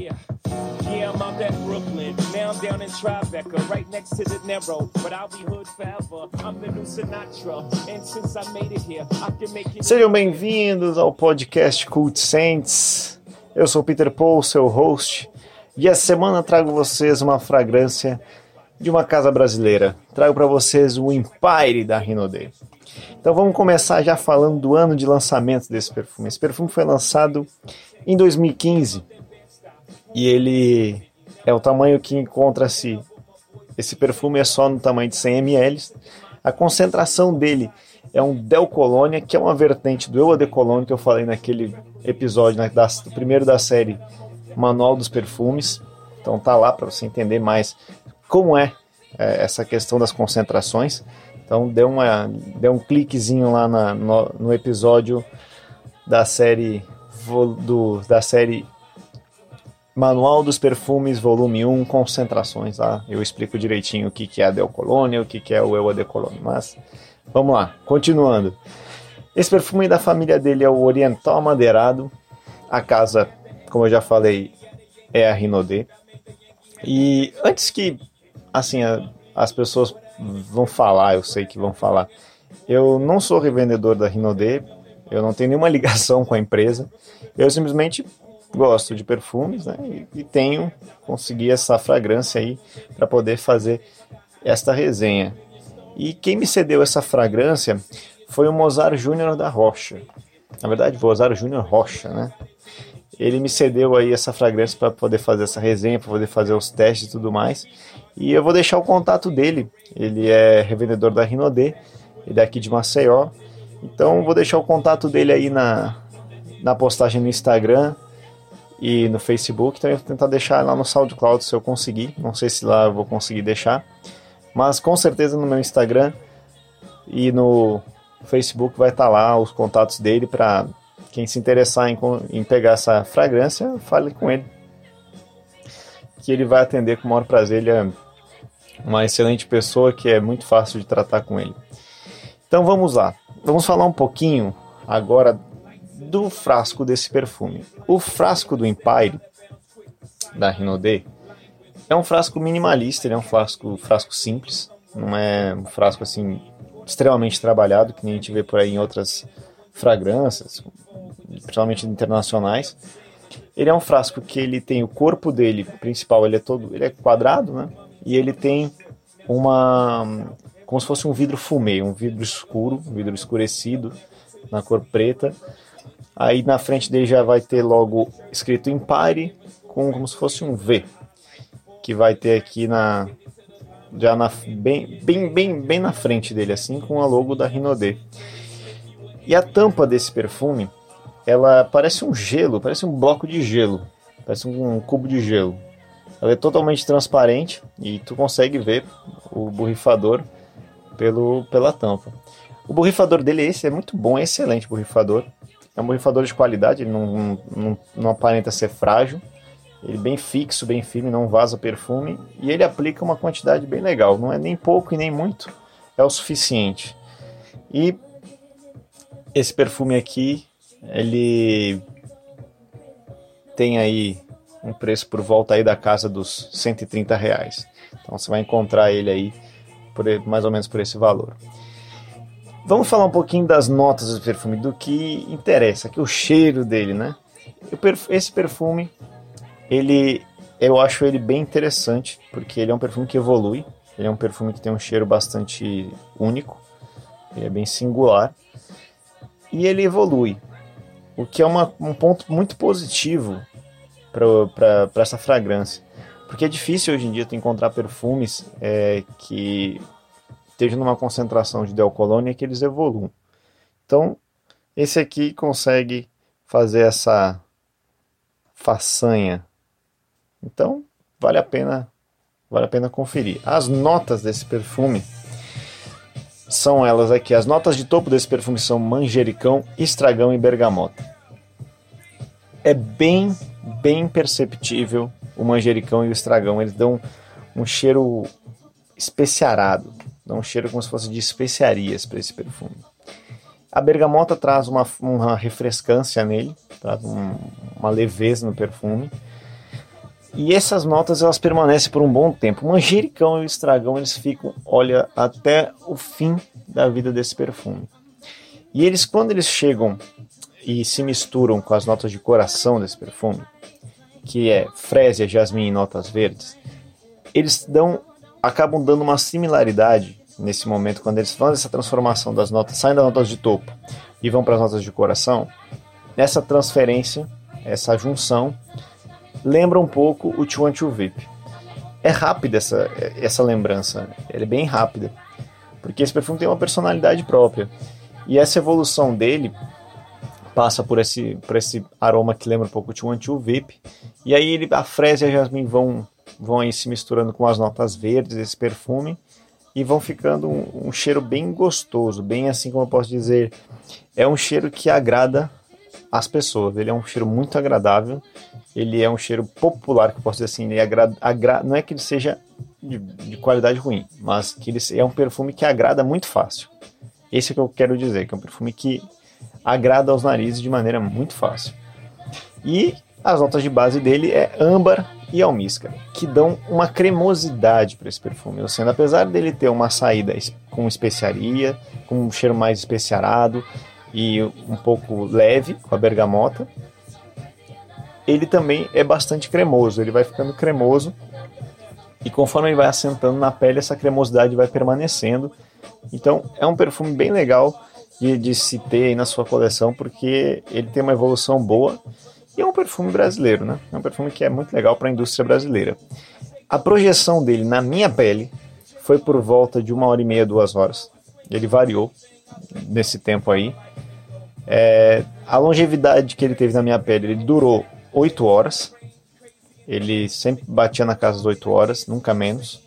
Yeah, yeah, I'm out at Brooklyn. Now I'm down in Tribeca, right next to the Narrow. But I'll be hood forever. I'm the new Sinatra. And since I made it here, I can make it. Sejam bem-vindos ao podcast Cult Saints. Eu sou Peter Paul, seu host, e essa semana trago vocês uma fragrância de uma casa brasileira. Trago para vocês o Empire da Rinode. Então vamos começar já falando do ano de lançamento desse perfume. Esse perfume foi lançado em 2015 e ele é o tamanho que encontra-se. Esse perfume é só no tamanho de 100 ml. A concentração dele é um Del Colônia, que é uma vertente do Eu de Colônia que eu falei naquele episódio, né, da, do primeiro da série Manual dos Perfumes. Então tá lá para você entender mais como é, é, essa questão das concentrações. Então dê, uma, dê um cliquezinho lá na, no, no episódio da série do, da série Manual dos Perfumes, volume 1, concentrações lá. Eu explico direitinho o que, que é a Colônia, o que, que é o Eu Colônia. Mas vamos lá, continuando. Esse perfume da família dele é o Oriental Amadeirado. A casa, como eu já falei, é a Rinodê. E antes que assim as pessoas vão falar, eu sei que vão falar. Eu não sou revendedor da Rinodê, eu não tenho nenhuma ligação com a empresa. Eu simplesmente gosto de perfumes né, e, e tenho consegui essa fragrância aí para poder fazer esta resenha. E quem me cedeu essa fragrância foi o Mozart Júnior da Rocha. Na verdade, Mozart Júnior Rocha, né? Ele me cedeu aí essa fragrância para poder fazer essa resenha, para poder fazer os testes e tudo mais. E eu vou deixar o contato dele. Ele é revendedor da Rinodê, ele é aqui de Maceió. Então vou deixar o contato dele aí na, na postagem no Instagram e no Facebook. Também vou tentar deixar lá no SoundCloud se eu conseguir. Não sei se lá eu vou conseguir deixar. Mas com certeza no meu Instagram e no Facebook vai estar lá os contatos dele para quem se interessar em, em pegar essa fragrância, fale com ele. Que ele vai atender com o maior prazer. Ele é uma excelente pessoa que é muito fácil de tratar com ele. Então vamos lá. Vamos falar um pouquinho agora do frasco desse perfume. O frasco do Empire, da Rinode, é um frasco minimalista, ele é um frasco, frasco simples, não é um frasco assim extremamente trabalhado, que nem a gente vê por aí em outras fragrâncias, principalmente internacionais. Ele é um frasco que ele tem o corpo dele principal, ele é todo, ele é quadrado, né? E ele tem uma como se fosse um vidro fumê, um vidro escuro, um vidro escurecido na cor preta Aí na frente dele já vai ter logo escrito Empire com como se fosse um V, que vai ter aqui na já na bem bem bem bem na frente dele assim com a logo da Rinode. E a tampa desse perfume, ela parece um gelo, parece um bloco de gelo, parece um cubo de gelo. Ela é totalmente transparente e tu consegue ver o borrifador pelo, pela tampa. O borrifador dele esse é muito bom, é excelente borrifador. É um borrifador de qualidade, ele não, não, não aparenta ser frágil. Ele é bem fixo, bem firme, não vaza perfume. E ele aplica uma quantidade bem legal. Não é nem pouco e nem muito, é o suficiente. E esse perfume aqui, ele tem aí um preço por volta aí da casa dos 130 reais. Então você vai encontrar ele aí por, mais ou menos por esse valor. Vamos falar um pouquinho das notas do perfume, do que interessa, que é o cheiro dele, né? Esse perfume, ele, eu acho ele bem interessante, porque ele é um perfume que evolui, ele é um perfume que tem um cheiro bastante único, ele é bem singular, e ele evolui, o que é uma, um ponto muito positivo para essa fragrância. Porque é difícil hoje em dia tu encontrar perfumes é, que esteja numa concentração de delcolônia que eles evoluam. Então, esse aqui consegue fazer essa façanha. Então, vale a pena, vale a pena conferir. As notas desse perfume são elas aqui. As notas de topo desse perfume são manjericão, estragão e bergamota. É bem, bem perceptível o manjericão e o estragão. Eles dão um cheiro especiarado. Dá um cheiro como se fosse de especiarias para esse perfume. A bergamota traz uma, uma refrescância nele, traz um, uma leveza no perfume. E essas notas elas permanecem por um bom tempo. O manjericão e o estragão eles ficam, olha, até o fim da vida desse perfume. E eles, quando eles chegam e se misturam com as notas de coração desse perfume, que é frésia, jasmim e notas verdes, eles dão, acabam dando uma similaridade nesse momento, quando eles fazem essa transformação das notas, saem das notas de topo e vão para as notas de coração, essa transferência, essa junção, lembra um pouco o One Two VIP. É rápida essa, essa lembrança, ela é bem rápida, porque esse perfume tem uma personalidade própria. E essa evolução dele passa por esse, por esse aroma que lembra um pouco de One Two VIP. E aí ele, a fresa e a jasmim vão, vão aí se misturando com as notas verdes desse perfume e vão ficando um, um cheiro bem gostoso, bem assim como eu posso dizer, é um cheiro que agrada as pessoas. Ele é um cheiro muito agradável. Ele é um cheiro popular, que eu posso dizer assim. Ele agrada, agra, não é que ele seja de, de, qualidade ruim, mas que ele é um perfume que agrada muito fácil. Esse é que eu quero dizer, que é um perfume que agrada aos narizes de maneira muito fácil. E as notas de base dele é âmbar e almíscar, que dão uma cremosidade para esse perfume. Ou seja, apesar dele ter uma saída com especiaria, com um cheiro mais especiarado, e um pouco leve com a bergamota. Ele também é bastante cremoso, ele vai ficando cremoso e conforme ele vai assentando na pele, essa cremosidade vai permanecendo. Então é um perfume bem legal de, de se ter aí na sua coleção, porque ele tem uma evolução boa e é um perfume brasileiro, né? É um perfume que é muito legal para a indústria brasileira. A projeção dele na minha pele foi por volta de uma hora e meia, duas horas. Ele variou nesse tempo aí. É, a longevidade que ele teve na minha pele, ele durou 8 horas. Ele sempre batia na casa das 8 horas, nunca menos.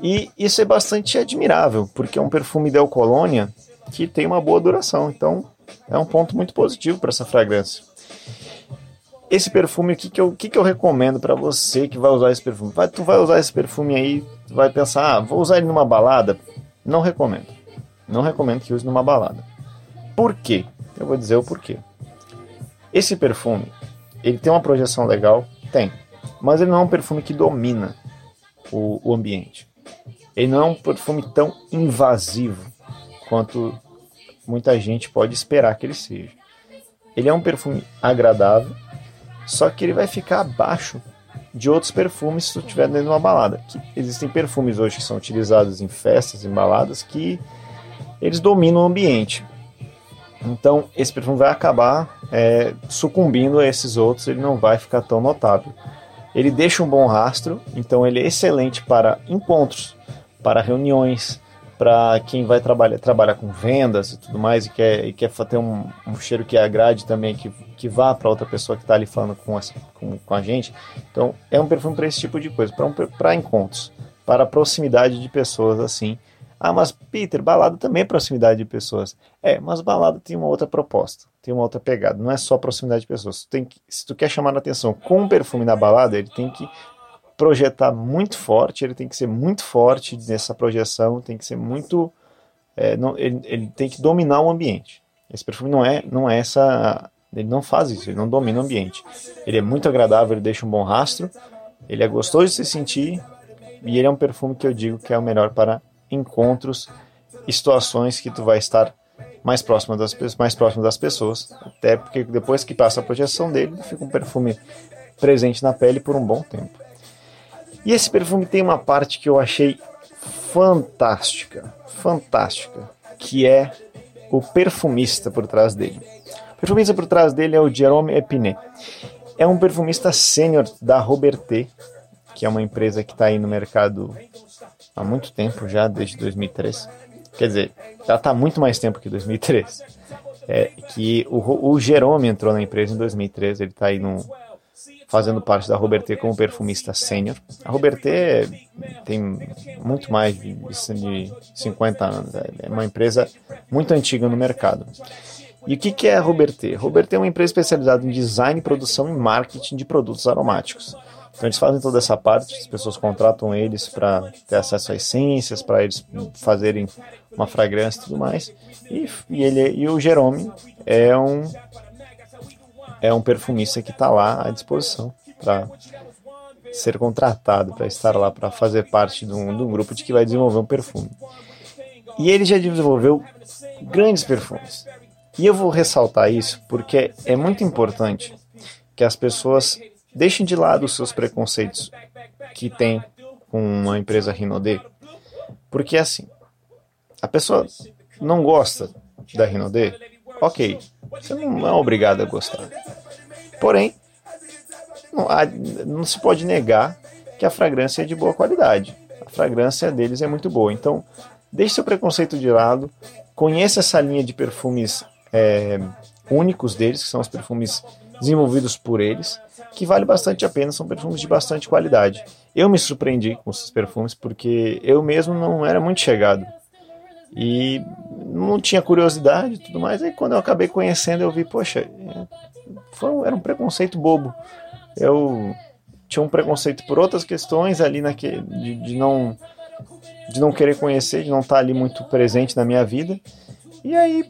E isso é bastante admirável, porque é um perfume Del Colônia que tem uma boa duração. Então, é um ponto muito positivo para essa fragrância. Esse perfume, o que, que, eu, que, que eu recomendo para você que vai usar esse perfume? Vai, tu vai usar esse perfume aí, tu vai pensar, ah, vou usar ele numa balada? Não recomendo. Não recomendo que use numa balada. Por quê? Eu vou dizer o porquê. Esse perfume, ele tem uma projeção legal? Tem. Mas ele não é um perfume que domina o, o ambiente. Ele não é um perfume tão invasivo quanto muita gente pode esperar que ele seja. Ele é um perfume agradável, só que ele vai ficar abaixo de outros perfumes se tu estiver dentro de uma balada. Que existem perfumes hoje que são utilizados em festas, em baladas, que eles dominam o ambiente. Então esse perfume vai acabar é, sucumbindo a esses outros, ele não vai ficar tão notável. Ele deixa um bom rastro, então ele é excelente para encontros, para reuniões, para quem vai trabalhar, trabalhar com vendas e tudo mais e quer, e quer ter um, um cheiro que agrade também, que, que vá para outra pessoa que está ali falando com, essa, com, com, a gente. Então é um perfume para esse tipo de coisa, para um, encontros, para proximidade de pessoas assim ah, mas Peter, balada também é proximidade de pessoas. É, mas balada tem uma outra proposta, tem uma outra pegada. Não é só proximidade de pessoas. Tem que, se tu quer chamar a atenção com um perfume na balada, ele tem que projetar muito forte, ele tem que ser muito forte nessa projeção, tem que ser muito. É, não, ele, ele tem que dominar o ambiente. Esse perfume não é, não é essa. Ele não faz isso, ele não domina o ambiente. Ele é muito agradável, ele deixa um bom rastro, ele é gostoso de se sentir e ele é um perfume que eu digo que é o melhor para encontros e situações que tu vai estar mais próximo das, mais próximo das pessoas. Até porque depois que passa a projeção dele, fica um perfume presente na pele por um bom tempo. E esse perfume tem uma parte que eu achei fantástica, fantástica, que é o perfumista por trás dele. O perfumista por trás dele é o Jerome Epinet. É um perfumista sênior da Robertet, que é uma empresa que está aí no mercado há muito tempo já, desde 2003. Quer dizer, já está muito mais tempo que 2003. É, que o, o Jerome entrou na empresa em 2013, ele está aí no, fazendo parte da Robertet como perfumista sênior. A Robertet tem muito mais de, de 50 anos, é, é uma empresa muito antiga no mercado. E o que, que é a Robertet? Robertet é uma empresa especializada em design, produção e marketing de produtos aromáticos. Então eles fazem toda essa parte, as pessoas contratam eles para ter acesso a essências, para eles fazerem uma fragrância e tudo mais. E, e, ele, e o Jerome é um, é um perfumista que está lá à disposição para ser contratado para estar lá para fazer parte de um, de um grupo de que vai desenvolver um perfume. E ele já desenvolveu grandes perfumes. E eu vou ressaltar isso porque é muito importante que as pessoas deixem de lado os seus preconceitos que tem com uma empresa Rinode. Porque assim, a pessoa não gosta da Rinode, ok, você não é obrigado a gostar. Porém, não, há, não se pode negar que a fragrância é de boa qualidade. A fragrância deles é muito boa. Então, deixe seu preconceito de lado, conheça essa linha de perfumes é, únicos deles, que são os perfumes desenvolvidos por eles, que vale bastante a pena, são perfumes de bastante qualidade. Eu me surpreendi com esses perfumes porque eu mesmo não era muito chegado e não tinha curiosidade e tudo mais. Aí quando eu acabei conhecendo, eu vi, poxa, é, foi, era um preconceito bobo. Eu tinha um preconceito por outras questões ali naquele, de, de não de não querer conhecer, de não estar ali muito presente na minha vida. E aí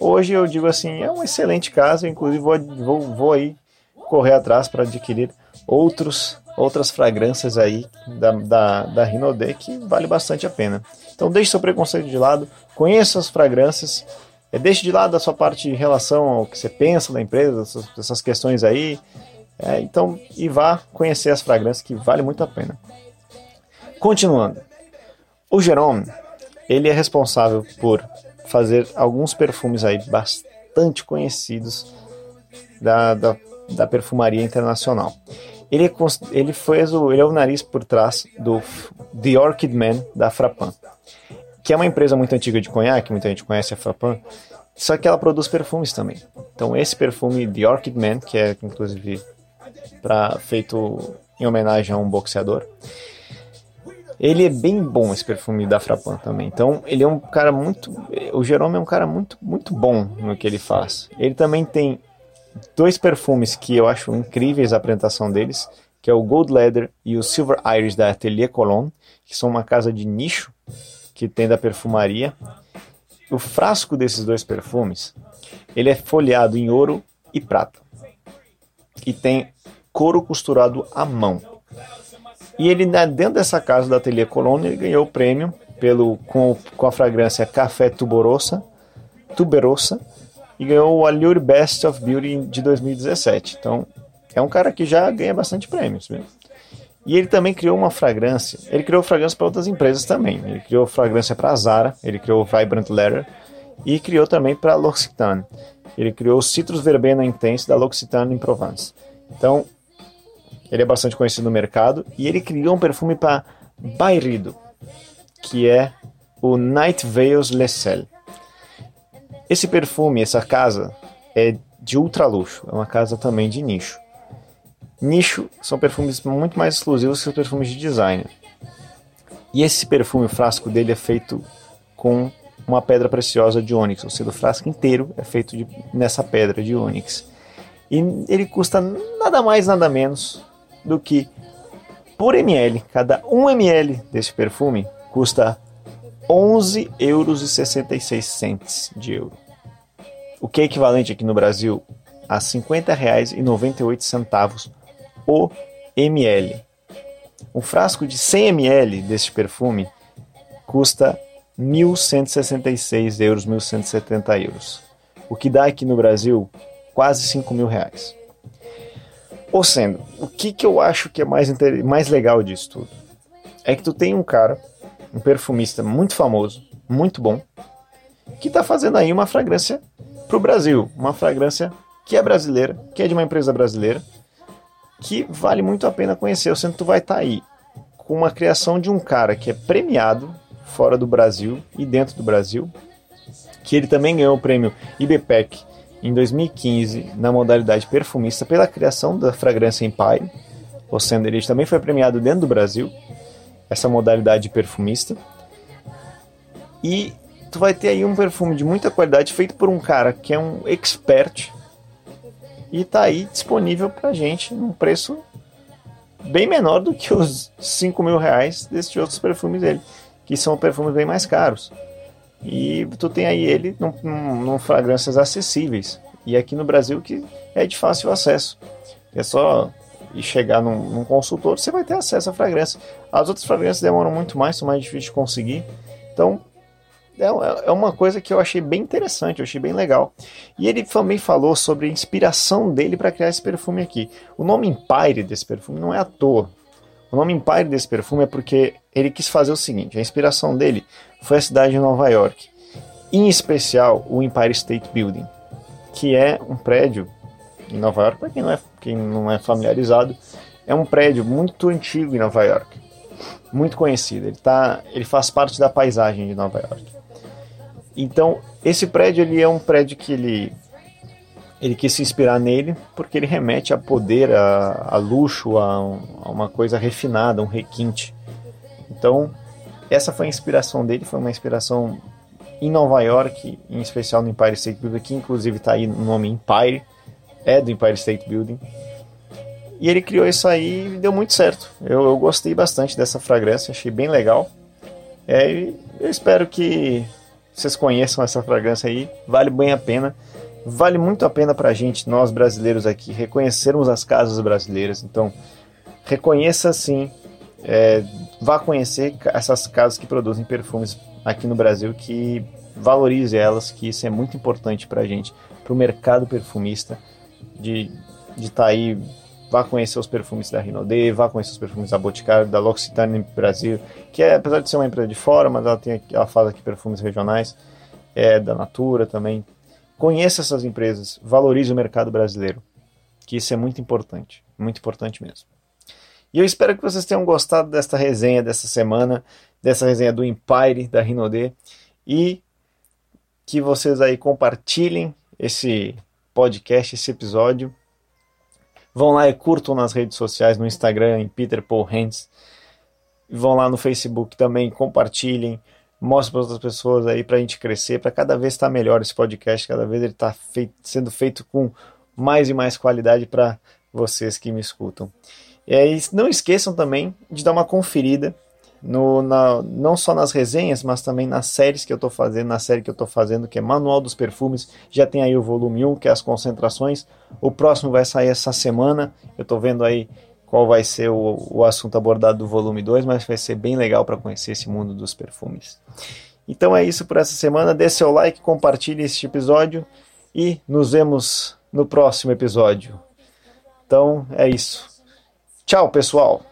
Hoje eu digo assim, é um excelente caso, inclusive vou, vou, vou aí correr atrás para adquirir outros, outras fragrâncias aí da, da, da Rinode que vale bastante a pena. Então deixe seu preconceito de lado, conheça as fragrâncias, é, deixe de lado a sua parte em relação ao que você pensa da empresa, essas, essas questões aí. É, então, e vá conhecer as fragrâncias que vale muito a pena. Continuando, o Jerome, ele é responsável por fazer alguns perfumes aí bastante conhecidos da, da, da perfumaria internacional. Ele, é, ele, foi o, ele é o nariz por trás do The Orchid Man da Frapan, que é uma empresa muito antiga de conhaque, muita gente conhece a Frapan, só que ela produz perfumes também. Então esse perfume The Orchid Man, que é inclusive pra, feito em homenagem a um boxeador, ele é bem bom esse perfume da Frapan também. Então, ele é um cara muito. O Jerome é um cara muito, muito bom no que ele faz. Ele também tem dois perfumes que eu acho incríveis a apresentação deles, que é o Gold Leather e o Silver Iris da Atelier Cologne, que são uma casa de nicho que tem da perfumaria. O frasco desses dois perfumes, ele é folheado em ouro e prata. E tem couro costurado à mão. E ele, dentro dessa casa da Ateliê Colônia, ele ganhou o prêmio pelo, com, com a fragrância Café Tuberosa, Tuberosa e ganhou o Allure Best of Beauty de 2017. Então, é um cara que já ganha bastante prêmios mesmo. E ele também criou uma fragrância. Ele criou fragrância para outras empresas também. Ele criou fragrância para a Zara, ele criou o Vibrant Leather e criou também para a L'Occitane. Ele criou o Citrus Verbena Intense da L'Occitane em Provence. Então, ele é bastante conhecido no mercado e ele criou um perfume para Bairido, que é o Night Veils Le Sel. Esse perfume, essa casa, é de ultra luxo, é uma casa também de nicho. Nicho são perfumes muito mais exclusivos que os perfumes de designer. E esse perfume, o frasco dele é feito com uma pedra preciosa de ônix, ou seja, o frasco inteiro é feito de, nessa pedra de ônix. E ele custa nada mais, nada menos do que por ml, cada 1 ml desse perfume custa 11 euros 66 centes de euro. O que é equivalente aqui no Brasil a R$ 50,98 o ml. Um frasco de 100 ml desse perfume custa 1.166 euros, 1.170 euros. O que dá aqui no Brasil quase 5 mil reais. Ou sendo, o que, que eu acho que é mais, mais legal disso tudo? É que tu tem um cara, um perfumista muito famoso, muito bom, que está fazendo aí uma fragrância para o Brasil. Uma fragrância que é brasileira, que é de uma empresa brasileira, que vale muito a pena conhecer. Que tu vai estar tá aí com uma criação de um cara que é premiado fora do Brasil e dentro do Brasil, que ele também ganhou o prêmio IBPEC em 2015 na modalidade perfumista pela criação da fragrância Empire. O Sanderich também foi premiado dentro do Brasil, essa modalidade perfumista. E tu vai ter aí um perfume de muita qualidade feito por um cara que é um expert e tá aí disponível pra gente num preço bem menor do que os 5 mil reais desses outros perfumes dele, que são perfumes bem mais caros. E tu tem aí ele num, num, num fragrâncias acessíveis. E aqui no Brasil que é de fácil acesso. É só chegar num, num, consultor, você vai ter acesso à fragrância. As outras fragrâncias demoram muito mais, são mais difíceis de conseguir. Então, é, é uma coisa que eu achei bem interessante, eu achei bem legal. E ele também falou sobre a inspiração dele para criar esse perfume aqui. O nome Empire desse perfume não é à toa. O nome Empire desse perfume é porque ele quis fazer o seguinte: a inspiração dele foi a cidade de Nova York, em especial o Empire State Building, que é um prédio em Nova York, para quem, não é, quem não é familiarizado, é um prédio muito antigo em Nova York, muito conhecido. Ele, tá, ele faz parte da paisagem de Nova York. Então, esse prédio ele é um prédio que ele ele quis se inspirar nele porque ele remete a poder, a, a luxo, a, a, uma coisa refinada, um requinte. Então, essa foi a inspiração dele, foi uma inspiração em Nova York, em especial no Empire State Building, que inclusive está aí no nome Empire, é do Empire State Building. E ele criou isso aí e deu muito certo. Eu, eu gostei bastante dessa fragrância, achei bem legal. É, eu espero que vocês conheçam essa fragrância aí, vale bem a pena. Vale muito a pena para a gente, nós brasileiros aqui, reconhecermos as casas brasileiras. Então, reconheça sim, é, vá conhecer essas casas que produzem perfumes aqui no Brasil, que valorize elas, que isso é muito importante para a gente, para o mercado perfumista, de estar tá aí, vá conhecer os perfumes da Rinode, vá conhecer os perfumes da Boticário, da L'Occitane Brasil, que é, apesar de ser uma empresa de fora, mas ela, tem, ela faz aqui perfumes regionais, é da Natura também, Conheça essas empresas, valorize o mercado brasileiro, que isso é muito importante, muito importante mesmo. E eu espero que vocês tenham gostado desta resenha dessa semana, dessa resenha do Empire da Rinode e que vocês aí compartilhem esse podcast, esse episódio. Vão lá e curtam nas redes sociais, no Instagram, em Peter Paul Hands. Vão lá no Facebook também, compartilhem mostre para outras pessoas aí para a gente crescer, para cada vez estar tá melhor esse podcast, cada vez ele está sendo feito com mais e mais qualidade para vocês que me escutam. E aí, não esqueçam também de dar uma conferida no, na, não só nas resenhas, mas também nas séries que eu estou fazendo, na série que eu estou fazendo, que é Manual dos Perfumes, já tem aí o volume 1, que é as concentrações, o próximo vai sair essa semana, eu estou vendo aí qual vai ser o, o assunto abordado do volume 2, mas vai ser bem legal para conhecer esse mundo dos perfumes. Então é isso por essa semana. Dê seu like, compartilhe este episódio e nos vemos no próximo episódio. Então é isso. Tchau, pessoal!